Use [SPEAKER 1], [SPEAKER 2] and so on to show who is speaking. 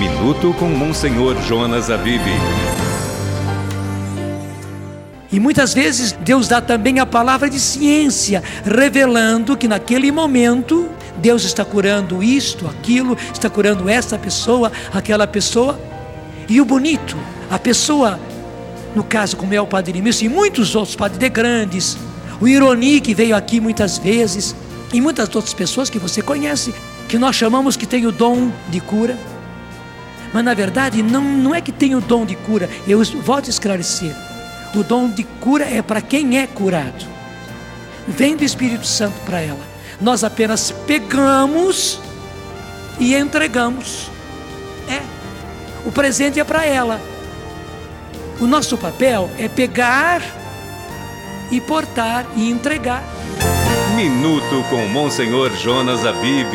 [SPEAKER 1] Minuto com Monsenhor Jonas Abib.
[SPEAKER 2] E muitas vezes Deus dá também a palavra de ciência, revelando que naquele momento Deus está curando isto, aquilo, está curando essa pessoa, aquela pessoa. E o bonito, a pessoa, no caso como é o Padre Emílio e muitos outros padres de grandes, o Ironi que veio aqui muitas vezes, e muitas outras pessoas que você conhece, que nós chamamos que tem o dom de cura. Mas na verdade não, não é que tem o dom de cura, eu volto a esclarecer. O dom de cura é para quem é curado. Vem do Espírito Santo para ela. Nós apenas pegamos e entregamos. É. O presente é para ela. O nosso papel é pegar e portar e entregar.
[SPEAKER 1] Minuto com Monsenhor Jonas Abib.